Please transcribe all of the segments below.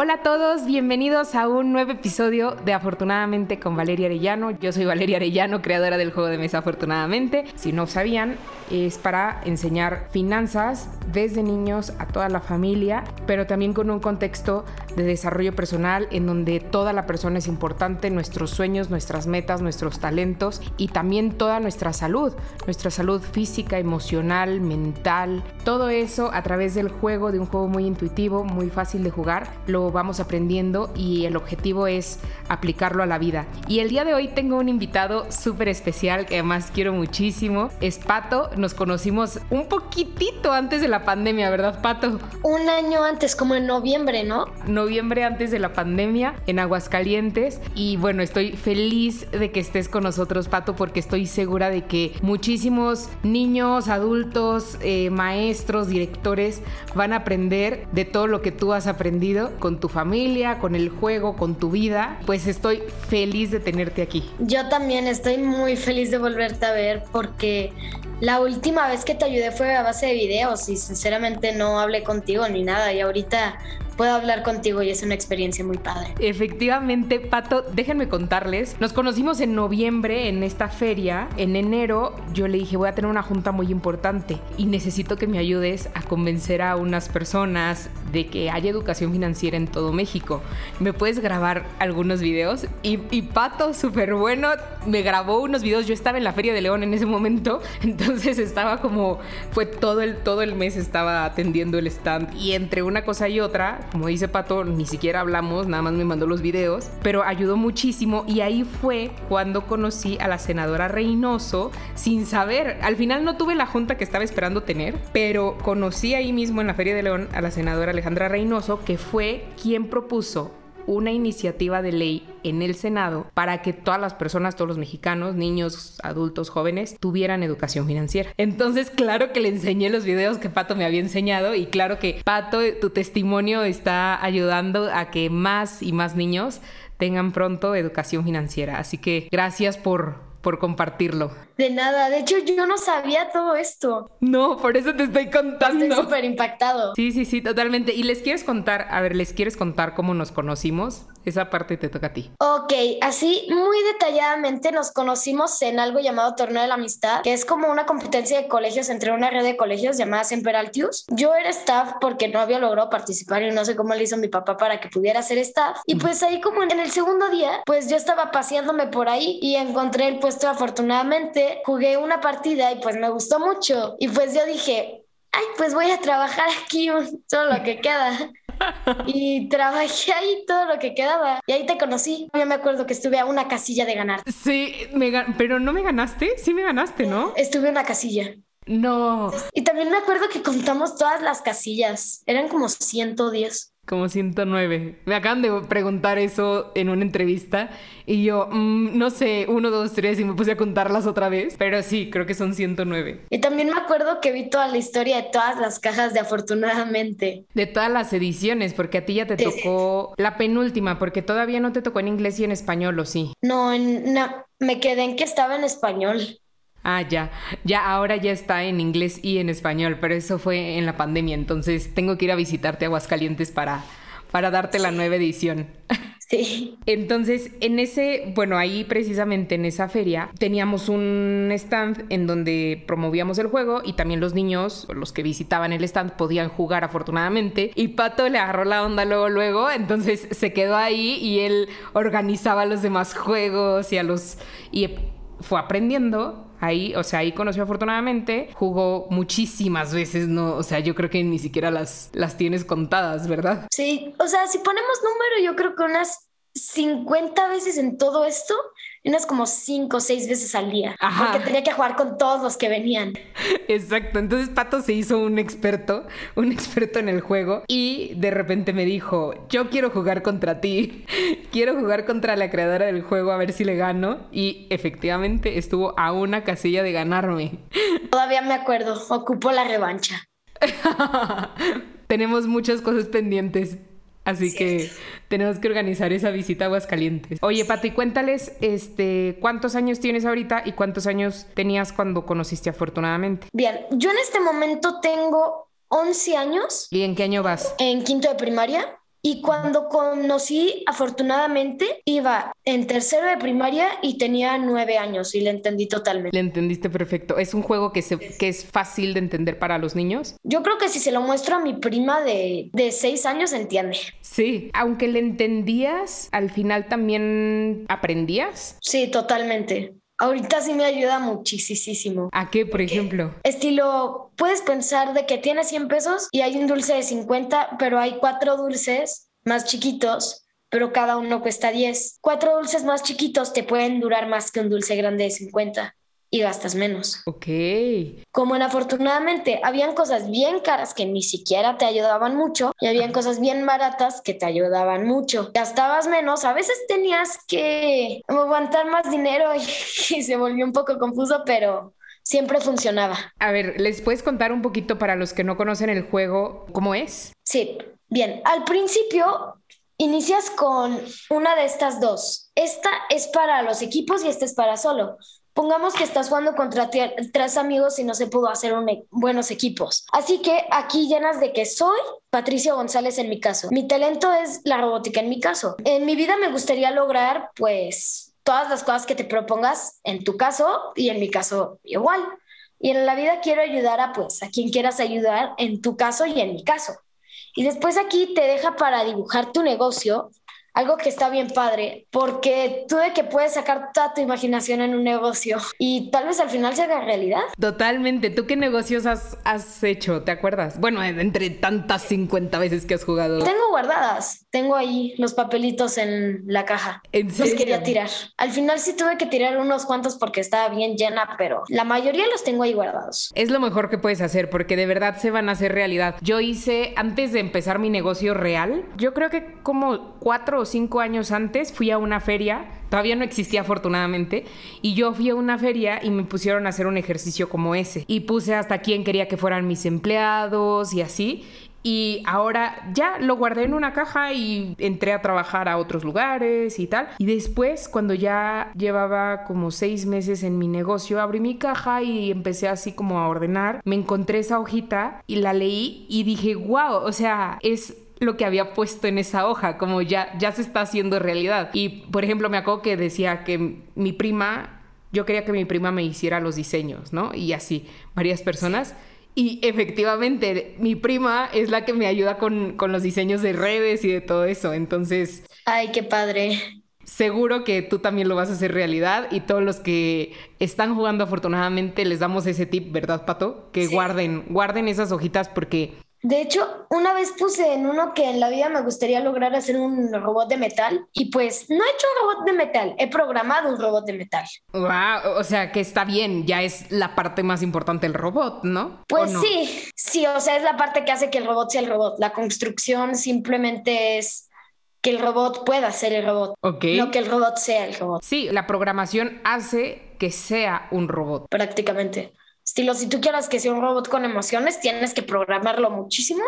Hola a todos, bienvenidos a un nuevo episodio de Afortunadamente con Valeria Arellano. Yo soy Valeria Arellano, creadora del juego de mesa Afortunadamente. Si no sabían, es para enseñar finanzas desde niños a toda la familia, pero también con un contexto de desarrollo personal en donde toda la persona es importante, nuestros sueños, nuestras metas, nuestros talentos y también toda nuestra salud, nuestra salud física, emocional, mental, todo eso a través del juego, de un juego muy intuitivo, muy fácil de jugar, vamos aprendiendo y el objetivo es aplicarlo a la vida. Y el día de hoy tengo un invitado súper especial que además quiero muchísimo, es Pato, nos conocimos un poquitito antes de la pandemia, ¿verdad, Pato? Un año antes, como en noviembre, ¿no? Noviembre antes de la pandemia, en Aguascalientes. Y bueno, estoy feliz de que estés con nosotros, Pato, porque estoy segura de que muchísimos niños, adultos, eh, maestros, directores van a aprender de todo lo que tú has aprendido con tu familia, con el juego, con tu vida. Pues estoy feliz de tenerte aquí. Yo también estoy muy feliz de volverte a ver porque la última vez que te ayudé fue a base de videos y sinceramente no hablé contigo ni nada y ahorita puedo hablar contigo y es una experiencia muy padre. Efectivamente, Pato, déjenme contarles. Nos conocimos en noviembre en esta feria. En enero yo le dije, voy a tener una junta muy importante y necesito que me ayudes a convencer a unas personas de que haya educación financiera en todo México. ¿Me puedes grabar algunos videos? Y, Pato, súper bueno, me grabó unos videos. Yo estaba en la Feria de León en ese momento, entonces estaba como, fue todo el, todo el mes estaba atendiendo el stand y entre una cosa y otra, como dice Pato, ni siquiera hablamos, nada más me mandó los videos, pero ayudó muchísimo y ahí fue cuando conocí a la senadora Reynoso sin saber. Al final no tuve la junta que estaba esperando tener, pero conocí ahí mismo en la Feria de León a la senadora Alejandra Reynoso, que fue quien propuso una iniciativa de ley en el Senado para que todas las personas, todos los mexicanos, niños, adultos, jóvenes, tuvieran educación financiera. Entonces, claro que le enseñé los videos que Pato me había enseñado y claro que Pato, tu testimonio está ayudando a que más y más niños tengan pronto educación financiera. Así que gracias por, por compartirlo. De nada, de hecho yo no sabía todo esto. No, por eso te estoy contando. Estoy súper impactado. Sí, sí, sí, totalmente. ¿Y les quieres contar, a ver, les quieres contar cómo nos conocimos? Esa parte te toca a ti. Ok, así muy detalladamente nos conocimos en algo llamado Torneo de la Amistad, que es como una competencia de colegios entre una red de colegios llamada Semperaltius. Yo era staff porque no había logrado participar y no sé cómo le hizo mi papá para que pudiera ser staff. Y pues ahí como en el segundo día, pues yo estaba paseándome por ahí y encontré el puesto afortunadamente jugué una partida y pues me gustó mucho. Y pues yo dije, ay, pues voy a trabajar aquí todo lo que queda. Y trabajé ahí todo lo que quedaba. Y ahí te conocí. Yo me acuerdo que estuve a una casilla de ganar. Sí, pero no me ganaste. Sí me ganaste, ¿no? Estuve a una casilla. No. Y también me acuerdo que contamos todas las casillas. Eran como 110. Como 109. Me acaban de preguntar eso en una entrevista y yo, mm, no sé, uno, dos, tres y me puse a contarlas otra vez. Pero sí, creo que son 109. Y también me acuerdo que vi toda la historia de todas las cajas de afortunadamente. De todas las ediciones, porque a ti ya te tocó la penúltima, porque todavía no te tocó en inglés y en español, ¿o sí? No, no, me quedé en que estaba en español. Ah, ya. Ya ahora ya está en inglés y en español, pero eso fue en la pandemia, entonces tengo que ir a visitarte a Aguascalientes para, para darte la nueva edición. Sí. Entonces, en ese, bueno, ahí precisamente en esa feria teníamos un stand en donde promovíamos el juego y también los niños, los que visitaban el stand, podían jugar afortunadamente. Y Pato le agarró la onda luego, luego, entonces se quedó ahí y él organizaba los demás juegos y a los... y fue aprendiendo Ahí, o sea, ahí conoció afortunadamente, jugó muchísimas veces, ¿no? O sea, yo creo que ni siquiera las, las tienes contadas, ¿verdad? Sí, o sea, si ponemos número, yo creo que unas 50 veces en todo esto unas como cinco o seis veces al día. Porque tenía que jugar con todos los que venían. Exacto. Entonces Pato se hizo un experto, un experto en el juego y de repente me dijo, yo quiero jugar contra ti, quiero jugar contra la creadora del juego a ver si le gano. Y efectivamente estuvo a una casilla de ganarme. Todavía me acuerdo, ocupó la revancha. Tenemos muchas cosas pendientes. Así que tenemos que organizar esa visita a Aguascalientes. Oye, Pati, cuéntales este, cuántos años tienes ahorita y cuántos años tenías cuando conociste afortunadamente. Bien, yo en este momento tengo 11 años. ¿Y en qué año vas? En quinto de primaria. Y cuando conocí, afortunadamente, iba en tercero de primaria y tenía nueve años y le entendí totalmente. Le entendiste perfecto. ¿Es un juego que, se, que es fácil de entender para los niños? Yo creo que si se lo muestro a mi prima de, de seis años, entiende. Sí, aunque le entendías, al final también aprendías. Sí, totalmente. Ahorita sí me ayuda muchísimo. ¿A qué, por ejemplo? Estilo, puedes pensar de que tienes 100 pesos y hay un dulce de 50, pero hay cuatro dulces más chiquitos, pero cada uno cuesta 10. Cuatro dulces más chiquitos te pueden durar más que un dulce grande de 50 y gastas menos. Ok. Como en afortunadamente habían cosas bien caras que ni siquiera te ayudaban mucho y habían cosas bien baratas que te ayudaban mucho. Gastabas menos, a veces tenías que aguantar más dinero y, y se volvió un poco confuso, pero siempre funcionaba. A ver, ¿les puedes contar un poquito para los que no conocen el juego cómo es? Sí, bien. Al principio inicias con una de estas dos. Esta es para los equipos y esta es para solo. Pongamos que estás jugando contra tres amigos y no se pudo hacer un, buenos equipos. Así que aquí llenas de que soy Patricia González en mi caso. Mi talento es la robótica en mi caso. En mi vida me gustaría lograr pues todas las cosas que te propongas en tu caso y en mi caso igual. Y en la vida quiero ayudar a pues a quien quieras ayudar en tu caso y en mi caso. Y después aquí te deja para dibujar tu negocio algo que está bien padre, porque tú de que puedes sacar toda tu imaginación en un negocio y tal vez al final se haga realidad. Totalmente. ¿Tú qué negocios has, has hecho? ¿Te acuerdas? Bueno, entre tantas 50 veces que has jugado. Tengo guardadas. Tengo ahí los papelitos en la caja. ¿En serio? Los quería tirar. Al final sí tuve que tirar unos cuantos porque estaba bien llena, pero la mayoría los tengo ahí guardados. Es lo mejor que puedes hacer porque de verdad se van a hacer realidad. Yo hice, antes de empezar mi negocio real, yo creo que como cuatro o cinco años antes fui a una feria, todavía no existía afortunadamente, y yo fui a una feria y me pusieron a hacer un ejercicio como ese. Y puse hasta quién quería que fueran mis empleados y así. Y ahora ya lo guardé en una caja y entré a trabajar a otros lugares y tal. Y después, cuando ya llevaba como seis meses en mi negocio, abrí mi caja y empecé así como a ordenar. Me encontré esa hojita y la leí y dije, wow, o sea, es lo que había puesto en esa hoja, como ya, ya se está haciendo realidad. Y, por ejemplo, me acuerdo que decía que mi prima, yo quería que mi prima me hiciera los diseños, ¿no? Y así, varias personas. Y efectivamente, mi prima es la que me ayuda con, con los diseños de redes y de todo eso. Entonces... Ay, qué padre. Seguro que tú también lo vas a hacer realidad y todos los que están jugando afortunadamente les damos ese tip, ¿verdad, Pato? Que guarden, guarden esas hojitas porque de hecho, una vez puse en uno que en la vida me gustaría lograr hacer un robot de metal y pues no he hecho un robot de metal, he programado un robot de metal. Wow, o sea que está bien, ya es la parte más importante del robot, ¿no? Pues sí, sí, o sea, es la parte que hace que el robot sea el robot. La construcción simplemente es que el robot pueda ser el robot, no que el robot sea el robot. Sí, la programación hace que sea un robot. Prácticamente. Estilo, si tú quieres que sea un robot con emociones, tienes que programarlo muchísimo.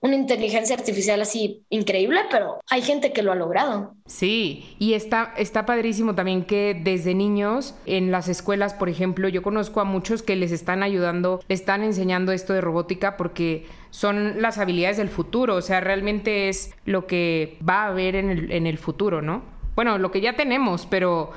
Una inteligencia artificial así increíble, pero hay gente que lo ha logrado. Sí, y está, está padrísimo también que desde niños en las escuelas, por ejemplo, yo conozco a muchos que les están ayudando, les están enseñando esto de robótica porque son las habilidades del futuro, o sea, realmente es lo que va a haber en el, en el futuro, ¿no? Bueno, lo que ya tenemos, pero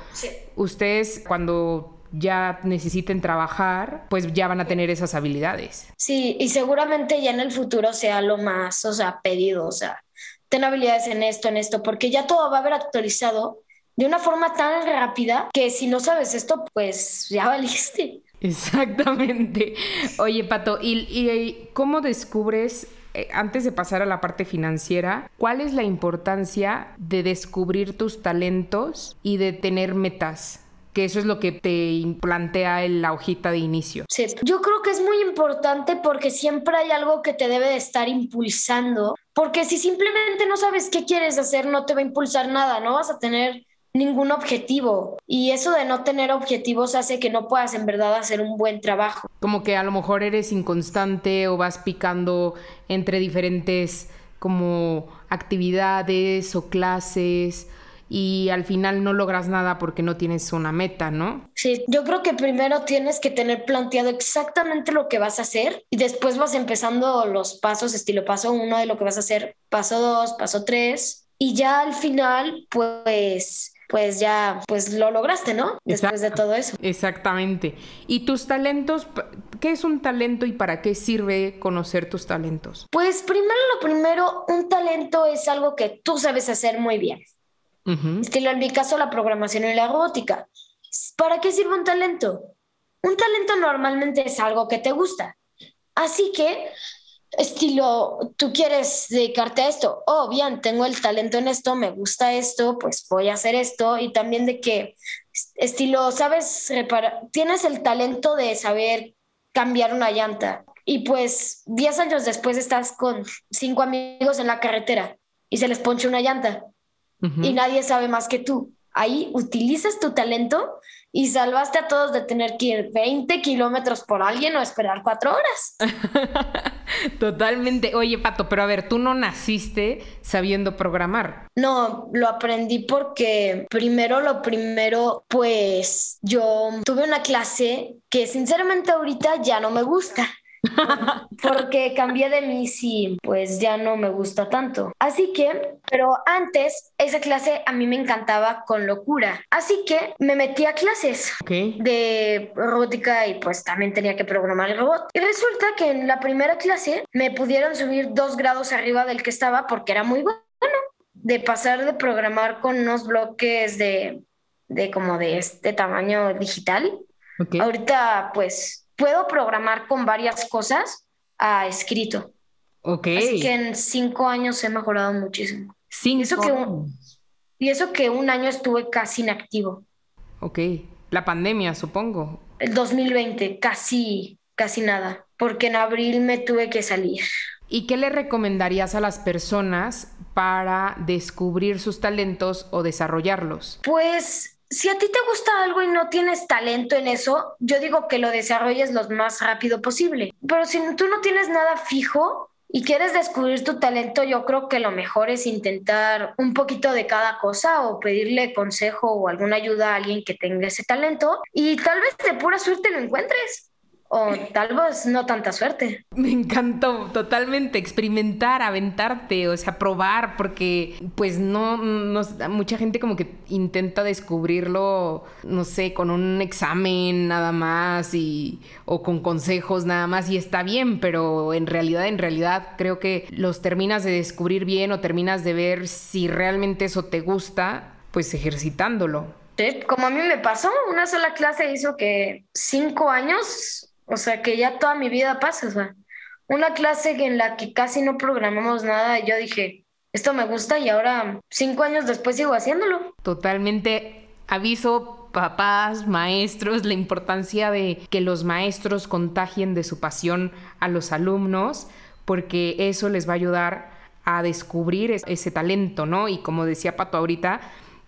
ustedes cuando ya necesiten trabajar, pues ya van a tener esas habilidades. Sí, y seguramente ya en el futuro sea lo más, o sea, pedido, o sea, ten habilidades en esto, en esto, porque ya todo va a haber actualizado de una forma tan rápida que si no sabes esto, pues ya valiste. Exactamente. Oye, Pato, ¿y, y cómo descubres eh, antes de pasar a la parte financiera, ¿cuál es la importancia de descubrir tus talentos y de tener metas? Que eso es lo que te plantea en la hojita de inicio. Sí, yo creo que es muy importante porque siempre hay algo que te debe de estar impulsando, porque si simplemente no sabes qué quieres hacer, no te va a impulsar nada, no vas a tener ningún objetivo. Y eso de no tener objetivos hace que no puedas en verdad hacer un buen trabajo. Como que a lo mejor eres inconstante o vas picando entre diferentes como actividades o clases y al final no logras nada porque no tienes una meta, ¿no? Sí, yo creo que primero tienes que tener planteado exactamente lo que vas a hacer y después vas empezando los pasos, estilo paso uno de lo que vas a hacer, paso dos, paso tres y ya al final pues pues ya pues lo lograste, ¿no? Después de todo eso. Exactamente. ¿Y tus talentos? ¿Qué es un talento y para qué sirve conocer tus talentos? Pues primero lo primero, un talento es algo que tú sabes hacer muy bien. Estilo en mi caso la programación y la robótica. ¿Para qué sirve un talento? Un talento normalmente es algo que te gusta. Así que estilo, tú quieres dedicarte a esto, oh, bien, tengo el talento en esto, me gusta esto, pues voy a hacer esto, y también de que, estilo, sabes, reparar, tienes el talento de saber cambiar una llanta, y pues 10 años después estás con cinco amigos en la carretera y se les ponche una llanta, y nadie sabe más que tú. Ahí utilizas tu talento y salvaste a todos de tener que ir 20 kilómetros por alguien o esperar cuatro horas. Totalmente. Oye, Pato, pero a ver, tú no naciste sabiendo programar. No, lo aprendí porque primero lo primero, pues yo tuve una clase que sinceramente ahorita ya no me gusta. porque cambié de mis y pues ya no me gusta tanto. Así que, pero antes esa clase a mí me encantaba con locura. Así que me metí a clases de robótica y pues también tenía que programar el robot. Y resulta que en la primera clase me pudieron subir dos grados arriba del que estaba porque era muy bueno. De pasar de programar con unos bloques de, de como de este tamaño digital. Ahorita pues puedo programar con varias cosas a escrito. Ok. Así que en cinco años he mejorado muchísimo. Cinco. Y eso que un, y eso que un año estuve casi inactivo. Ok. La pandemia, supongo. El 2020, casi, casi nada. Porque en abril me tuve que salir. ¿Y qué le recomendarías a las personas para descubrir sus talentos o desarrollarlos? Pues si a ti te gusta algo y no tienes talento en eso, yo digo que lo desarrolles lo más rápido posible. Pero si tú no tienes nada fijo y quieres descubrir tu talento, yo creo que lo mejor es intentar un poquito de cada cosa o pedirle consejo o alguna ayuda a alguien que tenga ese talento y tal vez de pura suerte lo encuentres o tal vez no tanta suerte. Me encantó totalmente experimentar, aventarte, o sea, probar, porque pues no, no, mucha gente como que intenta descubrirlo, no sé, con un examen nada más y o con consejos nada más y está bien, pero en realidad, en realidad creo que los terminas de descubrir bien o terminas de ver si realmente eso te gusta, pues ejercitándolo. Sí, como a mí me pasó, una sola clase hizo que cinco años o sea, que ya toda mi vida pasa, o sea, una clase en la que casi no programamos nada, yo dije, esto me gusta y ahora cinco años después sigo haciéndolo. Totalmente aviso papás, maestros, la importancia de que los maestros contagien de su pasión a los alumnos, porque eso les va a ayudar a descubrir ese talento, ¿no? Y como decía Pato ahorita,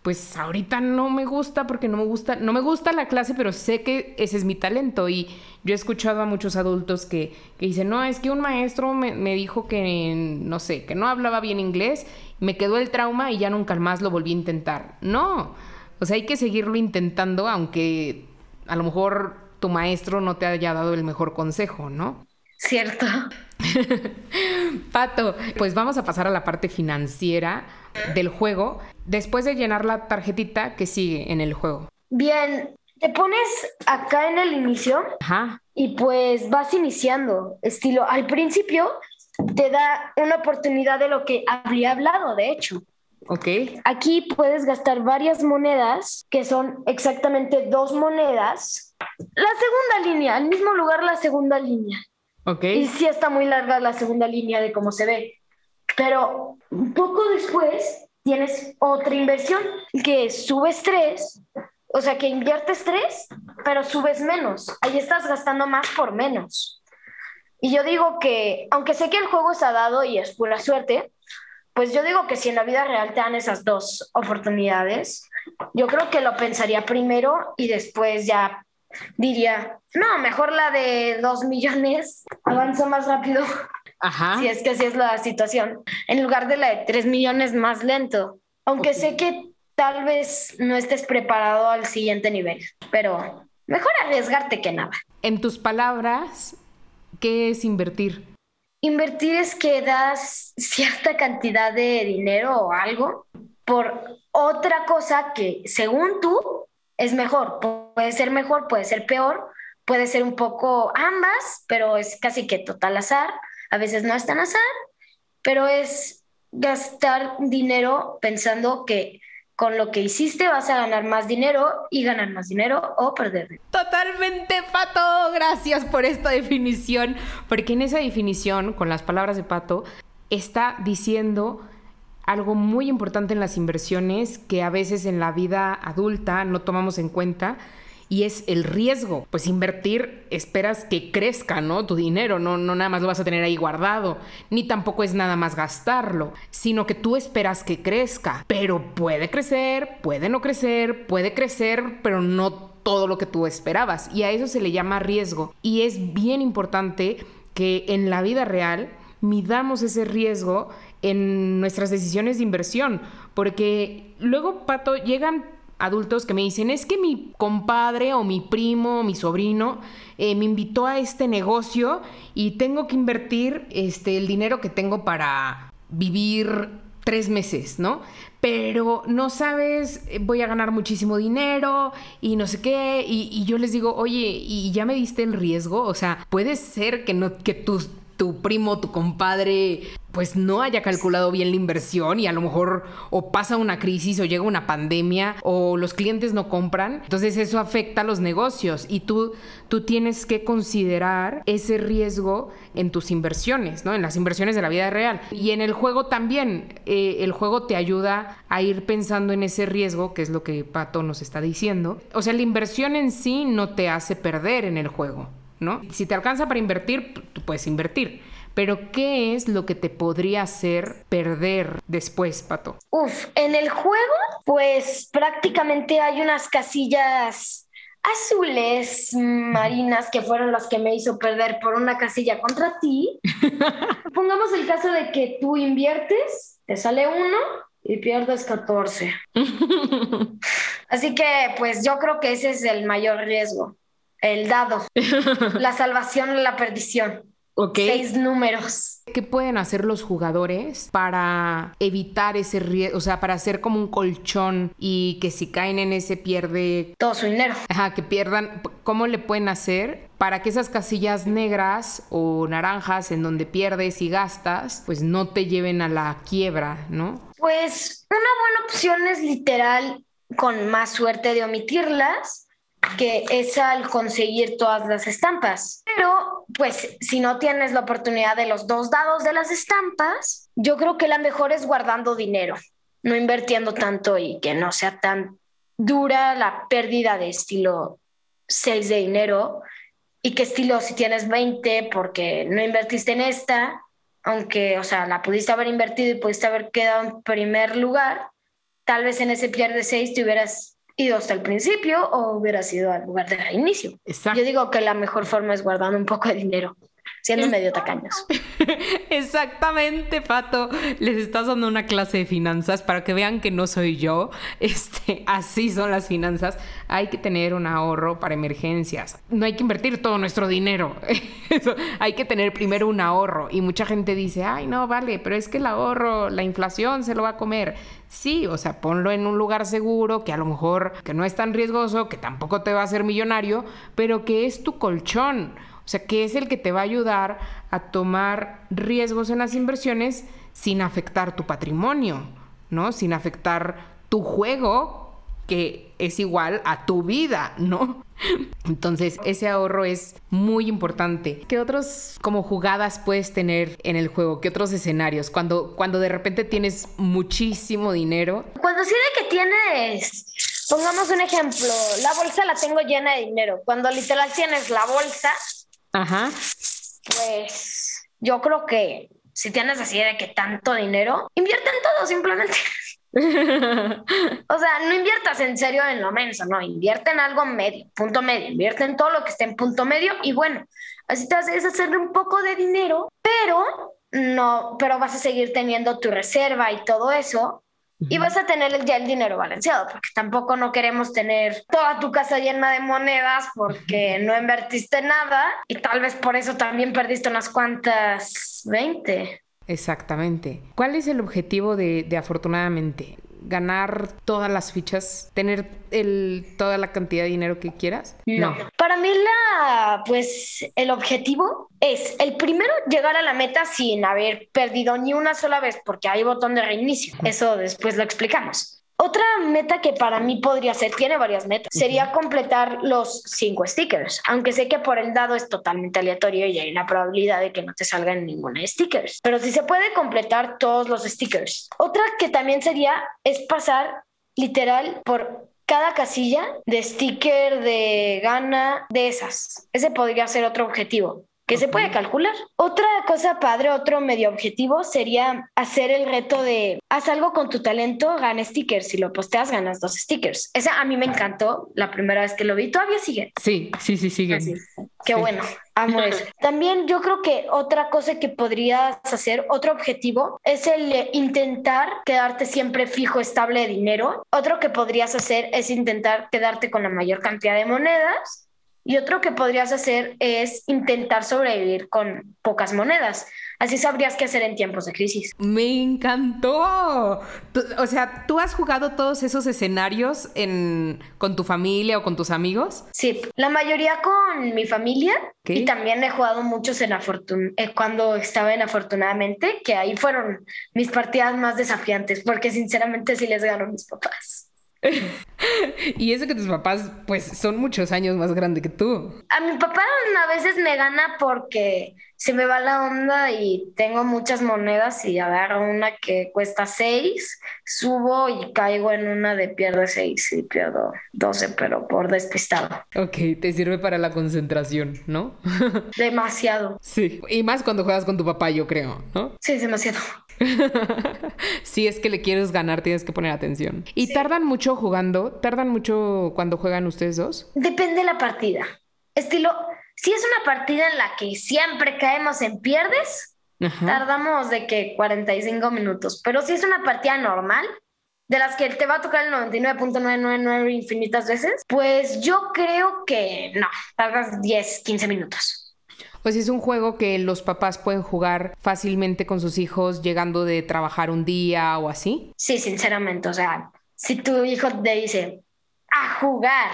pues ahorita no me gusta porque no me gusta, no me gusta la clase, pero sé que ese es mi talento. Y yo he escuchado a muchos adultos que, dicen, no, es que un maestro me, dijo que, no sé, que no hablaba bien inglés, me quedó el trauma y ya nunca más lo volví a intentar. No, o sea, hay que seguirlo intentando, aunque a lo mejor tu maestro no te haya dado el mejor consejo, ¿no? Cierto. Pato, pues vamos a pasar a la parte financiera del juego. Después de llenar la tarjetita, ¿qué sigue en el juego? Bien, te pones acá en el inicio y pues vas iniciando. Estilo, al principio te da una oportunidad de lo que habría hablado, de hecho. Ok. Aquí puedes gastar varias monedas, que son exactamente dos monedas. La segunda línea, al mismo lugar la segunda línea. Ok. Y sí está muy larga la segunda línea de cómo se ve. Pero poco después tienes otra inversión que subes tres, o sea que inviertes tres, pero subes menos. Ahí estás gastando más por menos. Y yo digo que, aunque sé que el juego ha dado y es pura suerte, pues yo digo que si en la vida real te dan esas dos oportunidades, yo creo que lo pensaría primero y después ya diría, no, mejor la de dos millones, avanzo más rápido. Ajá. Si es que así es la situación, en lugar de la de 3 millones más lento. Aunque sé que tal vez no estés preparado al siguiente nivel, pero mejor arriesgarte que nada. En tus palabras, ¿qué es invertir? Invertir es que das cierta cantidad de dinero o algo por otra cosa que según tú es mejor. Puede ser mejor, puede ser peor, puede ser un poco ambas, pero es casi que total azar. A veces no es tan azar, pero es gastar dinero pensando que con lo que hiciste vas a ganar más dinero y ganar más dinero o perder. Totalmente, Pato. Gracias por esta definición. Porque en esa definición, con las palabras de Pato, está diciendo algo muy importante en las inversiones que a veces en la vida adulta no tomamos en cuenta y es el riesgo. Pues invertir esperas que crezca, ¿no? Tu dinero, no, no nada más lo vas a tener ahí guardado, ni tampoco es nada más gastarlo, sino que tú esperas que crezca, pero puede crecer, puede no crecer, puede crecer, pero no todo lo que tú esperabas. Y a eso se le llama riesgo. Y es bien importante que en la vida real midamos ese riesgo en nuestras decisiones de inversión, porque luego, Pato, llegan adultos que me dicen, es que mi compadre o mi primo o mi sobrino eh, me invitó a este negocio y tengo que invertir este, el dinero que tengo para vivir tres meses, ¿no? Pero no sabes, eh, voy a ganar muchísimo dinero y no sé qué. Y, yo les digo, oye, ¿y ya me diste el riesgo? O sea, puede ser que, no, que tus tu primo, tu compadre, pues no haya calculado bien la inversión y a lo mejor o pasa una crisis o llega una pandemia o los clientes no compran. Entonces eso afecta a los negocios y tú, tú tienes que considerar ese riesgo en tus inversiones, ¿no? En las inversiones de la vida real. Y en el juego también, eh, el juego te ayuda a ir pensando en ese riesgo, que es lo que Pato nos está diciendo. O sea, la inversión en sí no te hace perder en el juego. ¿No? Si te alcanza para invertir, tú puedes invertir. Pero ¿qué es lo que te podría hacer perder después, Pato? Uf, en el juego, pues prácticamente hay unas casillas azules marinas que fueron las que me hizo perder por una casilla contra ti. Pongamos el caso de que tú inviertes, te sale uno y pierdes 14. Así que pues yo creo que ese es el mayor riesgo el dado, la salvación o la perdición. Seis números. ¿Qué pueden hacer los jugadores para evitar ese riesgo? O sea, para hacer como un colchón y que si caen en ese pierde... Todo su dinero. Ajá, que pierdan. ¿Cómo le pueden hacer para que esas casillas negras o naranjas en donde pierdes y gastas, pues no te lleven a la quiebra, ¿no? Pues una buena opción es literal, con más suerte de omitirlas, que es al conseguir todas las estampas. Pero, pues, si no tienes la oportunidad de los dos dados de las estampas, yo creo que la mejor es guardando dinero, no invirtiendo tanto y que no sea tan dura la pérdida de estilo 6 de dinero y que estilo si tienes 20 porque no invertiste en esta, aunque, o sea, la pudiste haber invertido y pudiste haber quedado en primer lugar, tal vez en ese pierde 6 te hubieras ido hasta el principio o hubiera sido al lugar de inicio. Yo digo que la mejor forma es guardando un poco de dinero siendo medio tacaños. Exactamente, Pato. Les estás dando una clase de finanzas para que vean que no soy yo. Este, así son las finanzas. Hay que tener un ahorro para emergencias. No hay que invertir todo nuestro dinero. hay que tener primero un ahorro. Y mucha gente dice, ay, no, vale, pero es que el ahorro, la inflación se lo va a comer. Sí, o sea, ponlo en un lugar seguro, que a lo mejor que no es tan riesgoso, que tampoco te va a hacer millonario, pero que es tu colchón. O sea, que es el que te va a ayudar a tomar riesgos en las inversiones sin afectar tu patrimonio, ¿no? Sin afectar tu juego, que es igual a tu vida, ¿no? Entonces, ese ahorro es muy importante. ¿Qué otros como jugadas puedes tener en el juego? ¿Qué otros escenarios? Cuando, cuando de repente tienes muchísimo dinero. Cuando sí de que tienes, pongamos un ejemplo, la bolsa la tengo llena de dinero. Cuando literal tienes la bolsa Ajá. Pues yo creo que si tienes así de que tanto dinero, invierte en todo simplemente. o sea, no inviertas en serio en lo menos, no, invierte en algo medio, punto medio, invierte en todo lo que esté en punto medio y bueno, así te haces hacerle un poco de dinero, pero no, pero vas a seguir teniendo tu reserva y todo eso y vas a tener ya el dinero balanceado, porque tampoco no queremos tener toda tu casa llena de monedas porque no invertiste nada y tal vez por eso también perdiste unas cuantas 20. Exactamente. ¿Cuál es el objetivo de, de afortunadamente? Ganar todas las fichas, tener el, toda la cantidad de dinero que quieras? No. Para mí la, pues el objetivo es el primero llegar a la meta sin haber perdido ni una sola vez porque hay botón de reinicio. Eso después lo explicamos. Otra meta que para mí podría ser, tiene varias metas, sería completar los cinco stickers, aunque sé que por el dado es totalmente aleatorio y hay una probabilidad de que no te salgan ninguna stickers, pero si se puede completar todos los stickers. Otra que también sería es pasar literal por cada casilla de sticker de gana de esas. Ese podría ser otro objetivo que se puede calcular. Otra cosa padre, otro medio objetivo sería hacer el reto de haz algo con tu talento, gana stickers. Si lo posteas, ganas dos stickers. Ese a mí me encantó la primera vez que lo vi. ¿Todavía sigue? Sí, sí, sí, sigue. Qué bueno. Amo eso. También yo creo que otra cosa que podrías hacer, otro objetivo, es el intentar quedarte siempre fijo, estable de dinero. Otro que podrías hacer es intentar quedarte con la mayor cantidad de monedas y otro que podrías hacer es intentar sobrevivir con pocas monedas. Así sabrías qué hacer en tiempos de crisis. Me encantó. o sea, ¿tú has jugado todos esos escenarios en, con tu familia o con tus amigos? Sí, la mayoría con mi familia. Y también he jugado muchos en Afortun eh, cuando estaba en Afortunadamente, que ahí fueron mis partidas más desafiantes, porque sinceramente sí les ganó mis papás. y eso que tus papás, pues, son muchos años más grandes que tú. A mi papá a veces me gana porque se me va la onda y tengo muchas monedas y agarro una que cuesta 6, subo y caigo en una de pierde 6 y pierdo 12, pero por despistado. Ok, te sirve para la concentración, ¿no? demasiado. Sí, y más cuando juegas con tu papá, yo creo, ¿no? Sí, demasiado. si es que le quieres ganar, tienes que poner atención. ¿Y tardan mucho jugando? ¿Tardan mucho cuando juegan ustedes dos? Depende de la partida. Estilo, si es una partida en la que siempre caemos en pierdes, tardamos de que 45 minutos. Pero si es una partida normal, de las que te va a tocar el 99.999 infinitas veces, pues yo creo que no, tardas 10, 15 minutos. Pues es un juego que los papás pueden jugar fácilmente con sus hijos llegando de trabajar un día o así. Sí, sinceramente, o sea, si tu hijo te dice a jugar,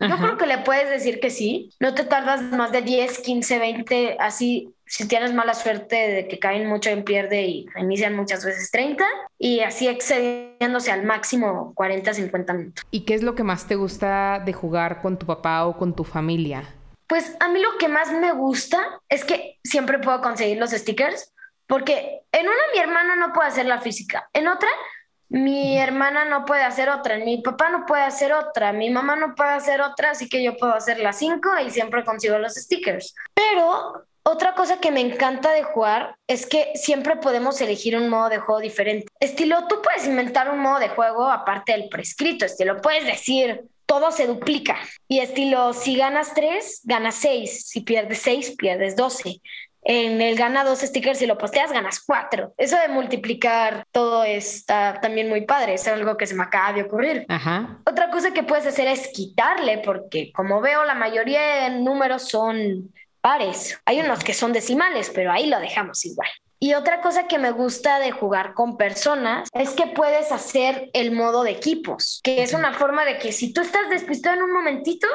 yo creo que le puedes decir que sí. No te tardas más de 10, 15, 20, así. Si tienes mala suerte de que caen mucho en pierde y inician muchas veces 30 y así excediéndose al máximo 40, 50 minutos. ¿Y qué es lo que más te gusta de jugar con tu papá o con tu familia? Pues a mí lo que más me gusta es que siempre puedo conseguir los stickers, porque en una mi hermana no puede hacer la física, en otra mi hermana no puede hacer otra, mi papá no puede hacer otra, mi mamá no puede hacer otra, así que yo puedo hacer las cinco y siempre consigo los stickers. Pero otra cosa que me encanta de jugar es que siempre podemos elegir un modo de juego diferente. Estilo, tú puedes inventar un modo de juego aparte del prescrito, estilo, puedes decir, todo se duplica. Y estilo, si ganas 3, ganas 6. Si pierdes 6, pierdes 12. En el gana dos stickers, si lo posteas, ganas 4. Eso de multiplicar todo está también muy padre. Es algo que se me acaba de ocurrir. Ajá. Otra cosa que puedes hacer es quitarle, porque como veo, la mayoría de números son pares. Hay unos que son decimales, pero ahí lo dejamos igual. Y otra cosa que me gusta de jugar con personas es que puedes hacer el modo de equipos, que es una forma de que si tú estás despistado en un momentito,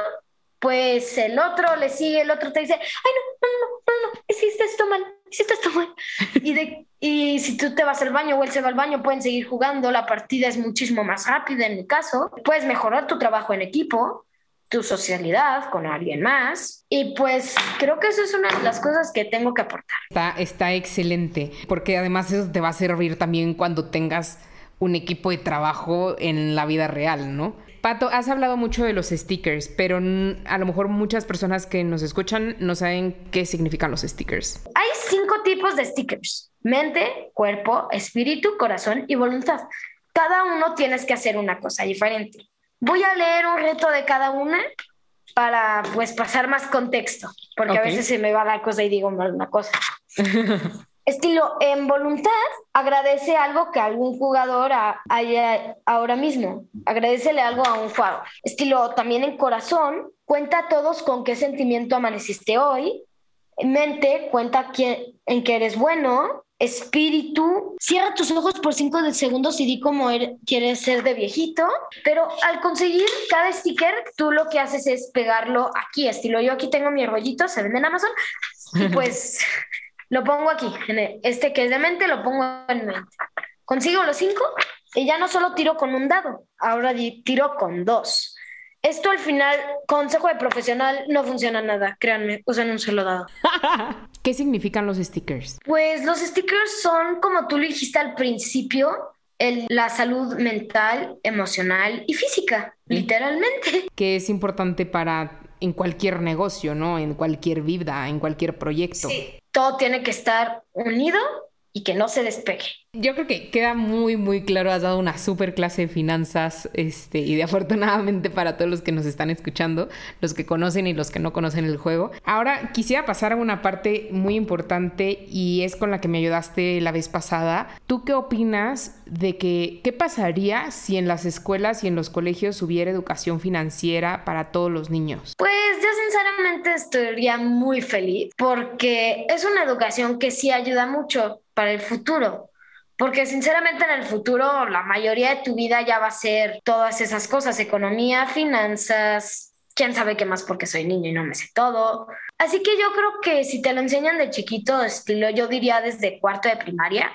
pues el otro le sigue, el otro te dice, ay, no, no, no, no, no, hiciste esto mal, hiciste esto mal. y, de, y si tú te vas al baño o él se va al baño, pueden seguir jugando, la partida es muchísimo más rápida en mi caso, puedes mejorar tu trabajo en equipo tu socialidad con alguien más. Y pues creo que eso es una de las cosas que tengo que aportar. Está, está excelente, porque además eso te va a servir también cuando tengas un equipo de trabajo en la vida real, ¿no? Pato, has hablado mucho de los stickers, pero a lo mejor muchas personas que nos escuchan no saben qué significan los stickers. Hay cinco tipos de stickers. Mente, cuerpo, espíritu, corazón y voluntad. Cada uno tienes que hacer una cosa diferente. Voy a leer un reto de cada una para pues pasar más contexto, porque a veces se me va la cosa y digo mal una cosa. Estilo en voluntad, agradece algo que algún jugador haya ahora mismo. Agradecele algo a un jugador. Estilo, también en corazón, cuenta a todos con qué sentimiento amaneciste hoy. En mente, cuenta quién, en qué eres bueno espíritu. Cierra tus ojos por cinco segundos y di cómo er, quieres ser de viejito. Pero al conseguir cada sticker, tú lo que haces es pegarlo aquí, estilo yo aquí tengo mi rollito, se vende en Amazon, y pues lo pongo aquí. En este que es de mente, lo pongo en mente. Consigo los cinco y ya no solo tiro con un dado, ahora tiro con dos. Esto al final, consejo de profesional, no funciona nada, créanme, usan un solo dado. ¿Qué significan los stickers? Pues los stickers son, como tú lo dijiste al principio, el, la salud mental, emocional y física, literalmente. Que es importante para en cualquier negocio, ¿no? En cualquier vida, en cualquier proyecto. Sí, todo tiene que estar unido y que no se despegue. Yo creo que queda muy, muy claro. Has dado una super clase de finanzas este, y de afortunadamente para todos los que nos están escuchando, los que conocen y los que no conocen el juego. Ahora quisiera pasar a una parte muy importante y es con la que me ayudaste la vez pasada. ¿Tú qué opinas de que qué pasaría si en las escuelas y en los colegios hubiera educación financiera para todos los niños? Pues yo sinceramente estaría muy feliz porque es una educación que sí ayuda mucho para el futuro. Porque sinceramente en el futuro la mayoría de tu vida ya va a ser todas esas cosas, economía, finanzas, quién sabe qué más porque soy niño y no me sé todo. Así que yo creo que si te lo enseñan de chiquito, estilo, yo diría desde cuarto de primaria,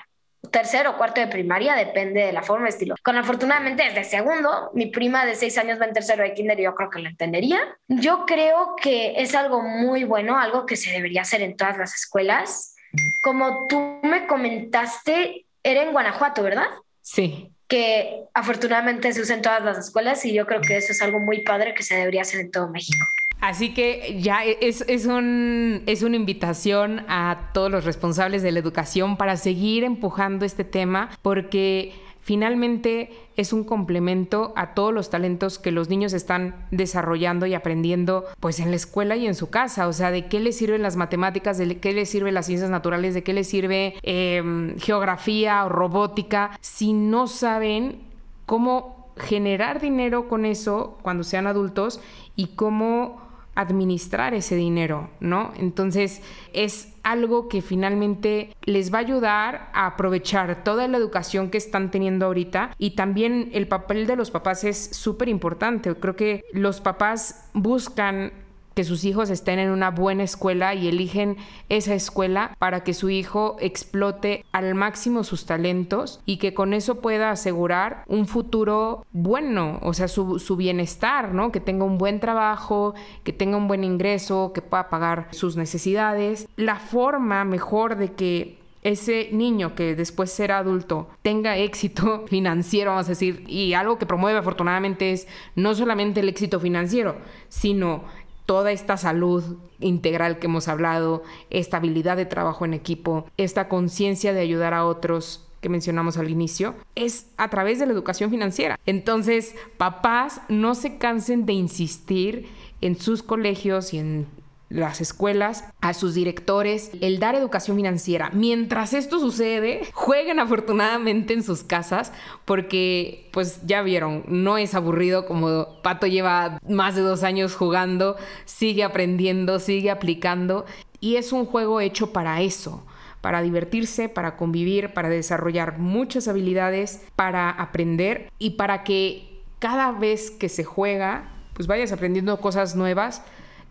tercero o cuarto de primaria, depende de la forma, estilo. Con afortunadamente desde segundo, mi prima de seis años va en tercero de kinder y yo creo que lo entendería. Yo creo que es algo muy bueno, algo que se debería hacer en todas las escuelas como tú me comentaste, era en Guanajuato, ¿verdad? Sí. Que afortunadamente se usa en todas las escuelas y yo creo que eso es algo muy padre que se debería hacer en todo México. Así que ya es, es, un, es una invitación a todos los responsables de la educación para seguir empujando este tema porque finalmente es un complemento a todos los talentos que los niños están desarrollando y aprendiendo pues en la escuela y en su casa. O sea, de qué les sirven las matemáticas, de qué les sirven las ciencias naturales, de qué les sirve em, geografía o robótica, si no saben cómo generar dinero con eso cuando sean adultos y cómo administrar ese dinero, ¿no? Entonces es algo que finalmente les va a ayudar a aprovechar toda la educación que están teniendo ahorita y también el papel de los papás es súper importante. Creo que los papás buscan que sus hijos estén en una buena escuela y eligen esa escuela para que su hijo explote al máximo sus talentos y que con eso pueda asegurar un futuro bueno, o sea, su, su bienestar, ¿no? Que tenga un buen trabajo, que tenga un buen ingreso, que pueda pagar sus necesidades. La forma mejor de que ese niño que después será adulto tenga éxito financiero, vamos a decir, y algo que promueve afortunadamente es no solamente el éxito financiero, sino toda esta salud integral que hemos hablado, esta habilidad de trabajo en equipo, esta conciencia de ayudar a otros que mencionamos al inicio, es a través de la educación financiera. Entonces, papás, no se cansen de insistir en sus colegios y en las escuelas, a sus directores, el dar educación financiera. Mientras esto sucede, jueguen afortunadamente en sus casas porque pues ya vieron, no es aburrido como Pato lleva más de dos años jugando, sigue aprendiendo, sigue aplicando y es un juego hecho para eso para divertirse, para convivir, para desarrollar muchas habilidades, para aprender y para que cada vez que se juega, pues vayas aprendiendo cosas nuevas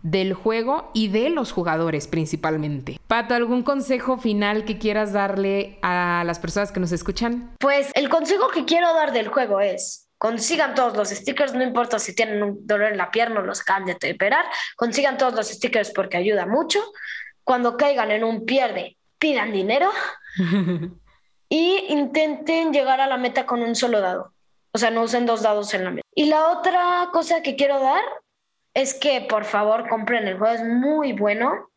del juego y de los jugadores principalmente. Pato, ¿algún consejo final que quieras darle a las personas que nos escuchan? Pues el consejo que quiero dar del juego es consigan todos los stickers, no importa si tienen un dolor en la pierna o los acaban de operar, consigan todos los stickers porque ayuda mucho. Cuando caigan en un pierde, pidan dinero y intenten llegar a la meta con un solo dado. O sea, no usen dos dados en la meta. Y la otra cosa que quiero dar es que por favor compren el juego, es muy bueno.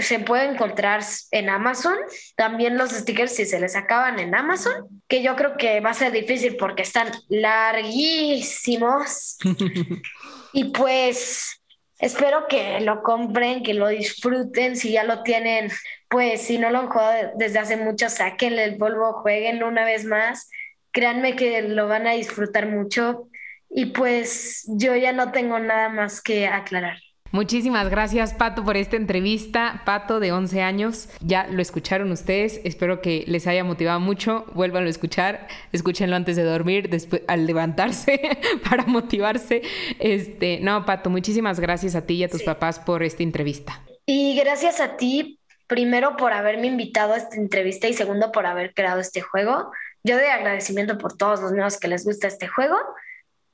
Se puede encontrar en Amazon, también los stickers si se les acaban en Amazon, que yo creo que va a ser difícil porque están larguísimos. y pues espero que lo compren, que lo disfruten, si ya lo tienen, pues si no lo han jugado desde hace mucho, sáquenle el polvo, jueguen una vez más. Créanme que lo van a disfrutar mucho. Y pues yo ya no tengo nada más que aclarar. Muchísimas gracias, Pato, por esta entrevista. Pato, de 11 años, ya lo escucharon ustedes. Espero que les haya motivado mucho. Vuélvanlo a escuchar. Escúchenlo antes de dormir, después al levantarse para motivarse. Este, no, Pato, muchísimas gracias a ti y a tus papás por esta entrevista. Y gracias a ti, primero por haberme invitado a esta entrevista y segundo por haber creado este juego. Yo doy agradecimiento por todos los nuevos que les gusta este juego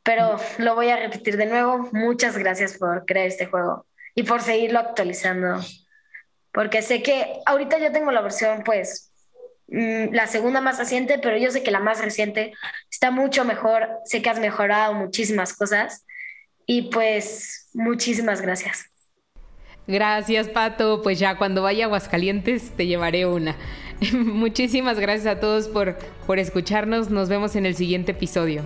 pero lo voy a repetir de nuevo. Muchas gracias por crear este juego y por seguirlo actualizando. Porque sé que ahorita yo tengo la versión, pues, mm, la segunda más reciente, pero yo sé que la más reciente está mucho mejor. Sé que has mejorado muchísimas cosas. Y pues, muchísimas gracias. Gracias, Pato. Pues ya cuando vaya a Aguascalientes te llevaré una. Muchísimas gracias a todos por, por escucharnos. Nos vemos en el siguiente episodio.